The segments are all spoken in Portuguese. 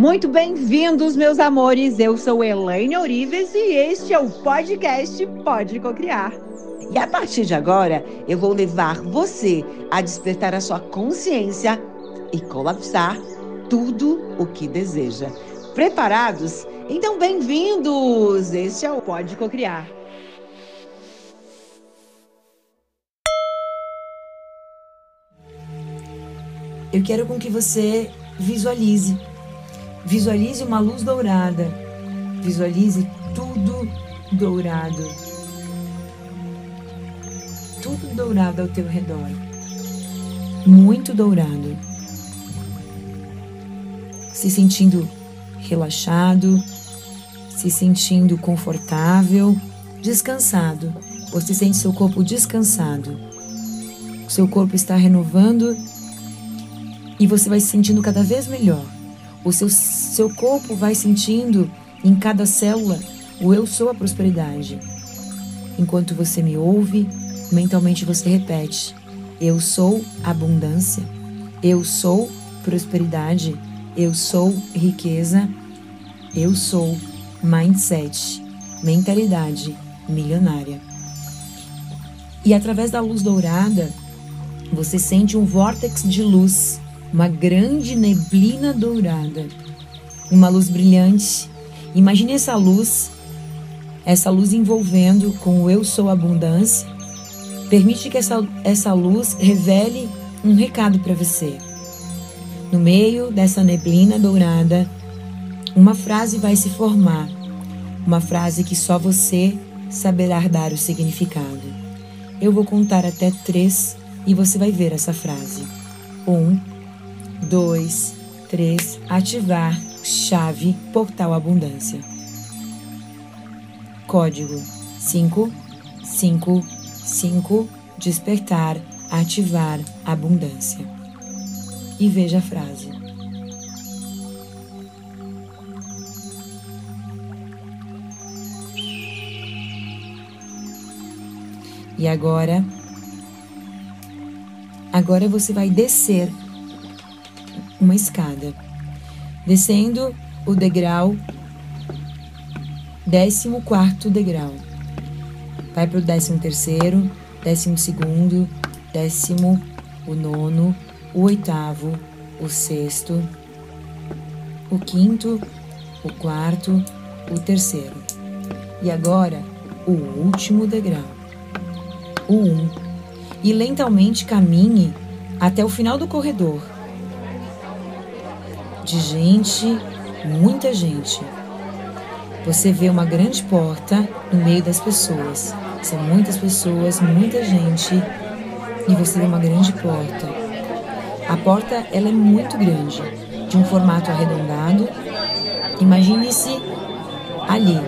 Muito bem-vindos, meus amores. Eu sou Elaine Orives e este é o podcast Pode Cocriar. E a partir de agora, eu vou levar você a despertar a sua consciência e colapsar tudo o que deseja. Preparados? Então, bem-vindos! Este é o Pode Cocriar. Eu quero com que você visualize. Visualize uma luz dourada. Visualize tudo dourado. Tudo dourado ao teu redor. Muito dourado. Se sentindo relaxado, se sentindo confortável, descansado. Você sente seu corpo descansado. Seu corpo está renovando e você vai se sentindo cada vez melhor. O seu, seu corpo vai sentindo em cada célula o eu sou a prosperidade. Enquanto você me ouve, mentalmente você repete: Eu sou abundância, eu sou prosperidade, eu sou riqueza, eu sou mindset, mentalidade milionária. E através da luz dourada, você sente um vórtex de luz uma grande neblina dourada, uma luz brilhante. Imagine essa luz, essa luz envolvendo com o Eu Sou Abundância. Permite que essa, essa luz revele um recado para você. No meio dessa neblina dourada, uma frase vai se formar, uma frase que só você saberá dar o significado. Eu vou contar até três e você vai ver essa frase. Um, 2, 3, ativar chave portal abundância. Código 5, 5, 5, despertar, ativar abundância. E veja a frase. E agora, agora você vai descer uma escada, descendo o degrau, décimo quarto degrau. Vai para o décimo terceiro, décimo segundo, décimo, o nono, o oitavo, o sexto, o quinto, o quarto, o terceiro. E agora, o último degrau, o um. E lentamente caminhe até o final do corredor de gente, muita gente. Você vê uma grande porta no meio das pessoas. São muitas pessoas, muita gente, e você vê uma grande porta. A porta ela é muito grande, de um formato arredondado. Imagine-se ali,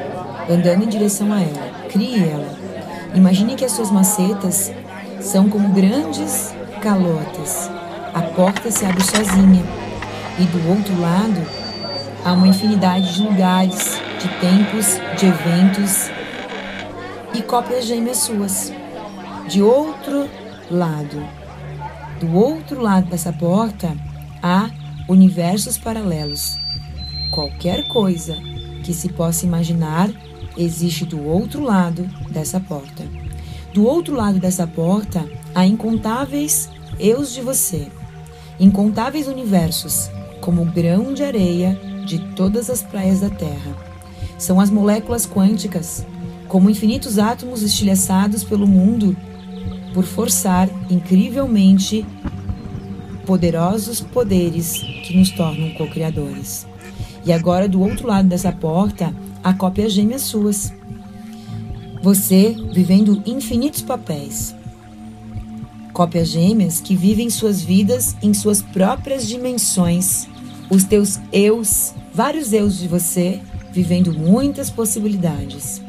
andando em direção a ela. Crie ela. Imagine que as suas macetas são como grandes calotas. A porta se abre sozinha e do outro lado, há uma infinidade de lugares, de tempos, de eventos e cópias gêmeas suas. De outro lado, do outro lado dessa porta, há universos paralelos. Qualquer coisa que se possa imaginar existe do outro lado dessa porta. Do outro lado dessa porta há incontáveis eus de você, incontáveis universos como grão de areia de todas as praias da Terra. São as moléculas quânticas, como infinitos átomos estilhaçados pelo mundo por forçar incrivelmente poderosos poderes que nos tornam co-criadores. E agora, do outro lado dessa porta, há cópias gêmeas suas. Você vivendo infinitos papéis. Cópias gêmeas que vivem suas vidas em suas próprias dimensões os teus eus, vários eus de você, vivendo muitas possibilidades.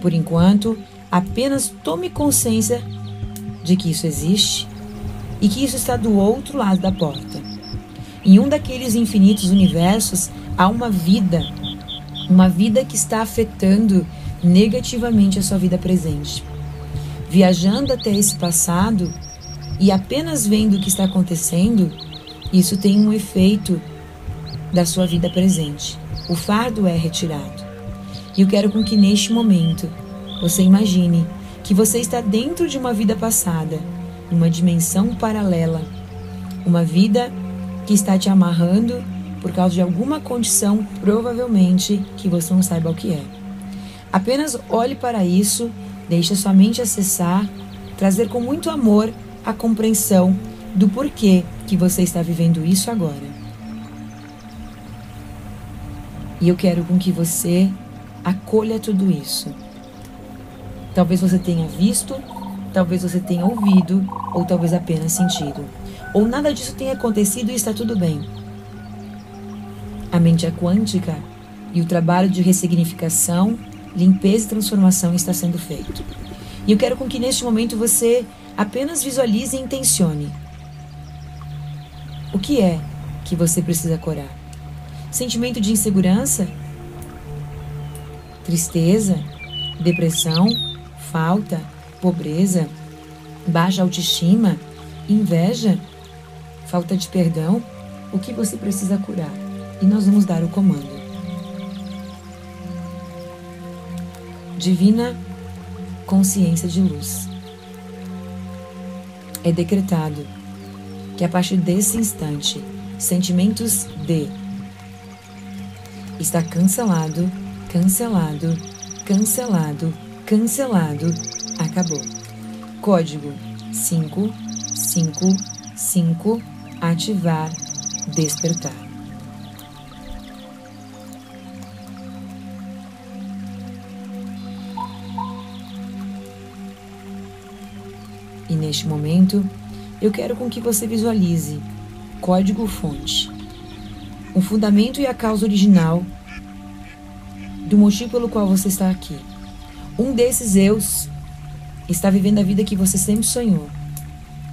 Por enquanto, apenas tome consciência de que isso existe e que isso está do outro lado da porta. Em um daqueles infinitos universos há uma vida, uma vida que está afetando negativamente a sua vida presente. Viajando até esse passado e apenas vendo o que está acontecendo, isso tem um efeito da sua vida presente. O fardo é retirado. E eu quero com que neste momento você imagine que você está dentro de uma vida passada, numa dimensão paralela, uma vida que está te amarrando por causa de alguma condição, provavelmente que você não saiba o que é. Apenas olhe para isso, deixe a sua mente acessar, trazer com muito amor a compreensão do porquê que você está vivendo isso agora. E eu quero com que você acolha tudo isso. Talvez você tenha visto, talvez você tenha ouvido, ou talvez apenas sentido. Ou nada disso tenha acontecido e está tudo bem. A mente é quântica e o trabalho de ressignificação, limpeza e transformação está sendo feito. E eu quero com que neste momento você apenas visualize e intencione. O que é que você precisa curar? Sentimento de insegurança? Tristeza? Depressão? Falta? Pobreza? Baixa autoestima? Inveja? Falta de perdão? O que você precisa curar? e nós vamos dar o comando. Divina consciência de luz. É decretado que a partir desse instante, sentimentos de está cancelado, cancelado, cancelado, cancelado, acabou. Código 5 5 5 ativar despertar. E neste momento, eu quero com que você visualize código fonte, o fundamento e a causa original do motivo pelo qual você está aqui. Um desses eus está vivendo a vida que você sempre sonhou.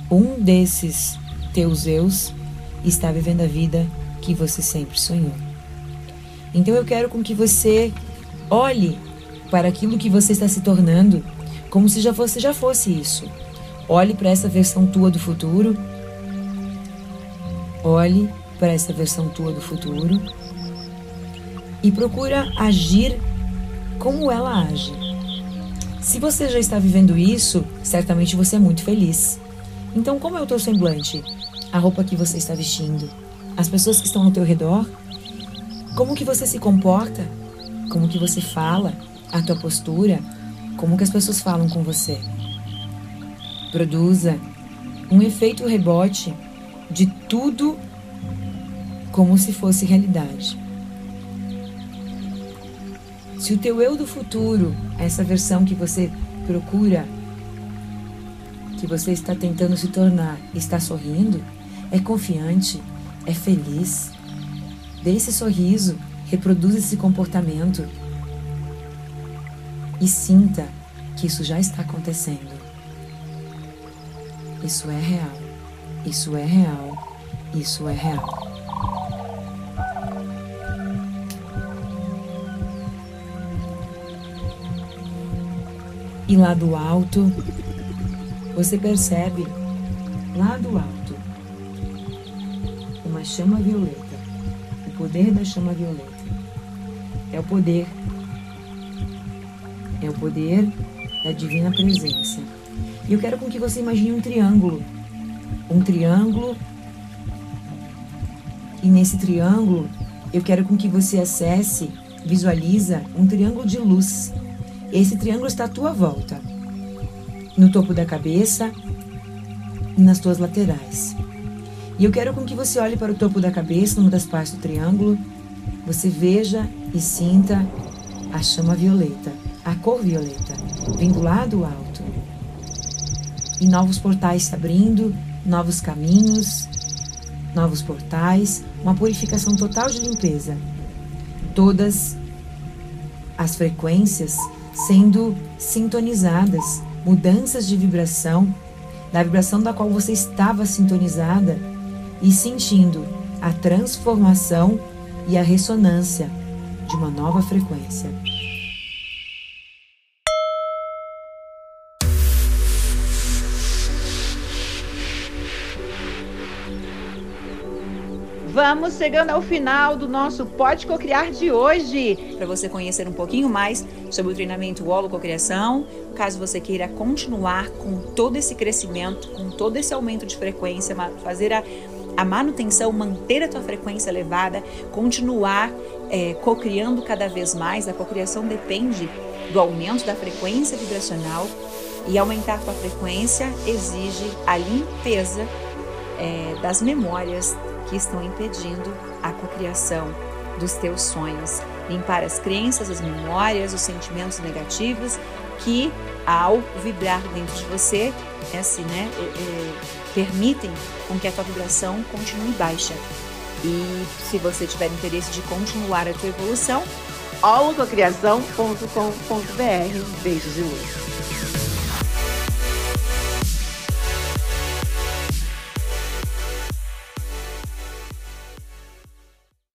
Um desses teus eus está vivendo a vida que você sempre sonhou. Então eu quero com que você olhe para aquilo que você está se tornando como se já fosse já fosse isso. Olhe para essa versão tua do futuro. Olhe para essa versão tua do futuro e procura agir como ela age. Se você já está vivendo isso, certamente você é muito feliz. Então, como é o teu semblante? A roupa que você está vestindo? As pessoas que estão ao teu redor? Como que você se comporta? Como que você fala? A tua postura? Como que as pessoas falam com você? Produza um efeito rebote de tudo como se fosse realidade. Se o teu eu do futuro, essa versão que você procura, que você está tentando se tornar, está sorrindo, é confiante, é feliz, dê esse sorriso, reproduza esse comportamento e sinta que isso já está acontecendo. Isso é real. Isso é real. Isso é real. E lá do alto, você percebe, lá do alto, uma chama violeta. O poder da chama violeta. É o poder. É o poder da divina presença e eu quero com que você imagine um triângulo. Um triângulo. E nesse triângulo, eu quero com que você acesse, visualiza um triângulo de luz. Esse triângulo está à tua volta. No topo da cabeça e nas tuas laterais. E eu quero com que você olhe para o topo da cabeça, numa das partes do triângulo, você veja e sinta a chama violeta, a cor violeta, vindo lá do alto e novos portais se abrindo, novos caminhos, novos portais, uma purificação total de limpeza. Todas as frequências sendo sintonizadas, mudanças de vibração, da vibração da qual você estava sintonizada e sentindo a transformação e a ressonância de uma nova frequência. Vamos chegando ao final do nosso Pode Cocriar de hoje. Para você conhecer um pouquinho mais sobre o treinamento Holococriação, caso você queira continuar com todo esse crescimento, com todo esse aumento de frequência, fazer a, a manutenção, manter a tua frequência elevada, continuar é, cocriando cada vez mais. A cocriação depende do aumento da frequência vibracional e aumentar tua frequência exige a limpeza é, das memórias que estão impedindo a cocriação dos teus sonhos. Limpar as crenças, as memórias, os sentimentos negativos que, ao vibrar dentro de você, é assim, né, é, é, permitem com que a tua vibração continue baixa. E se você tiver interesse de continuar a tua evolução, holococriação.com.br. Beijos de luz.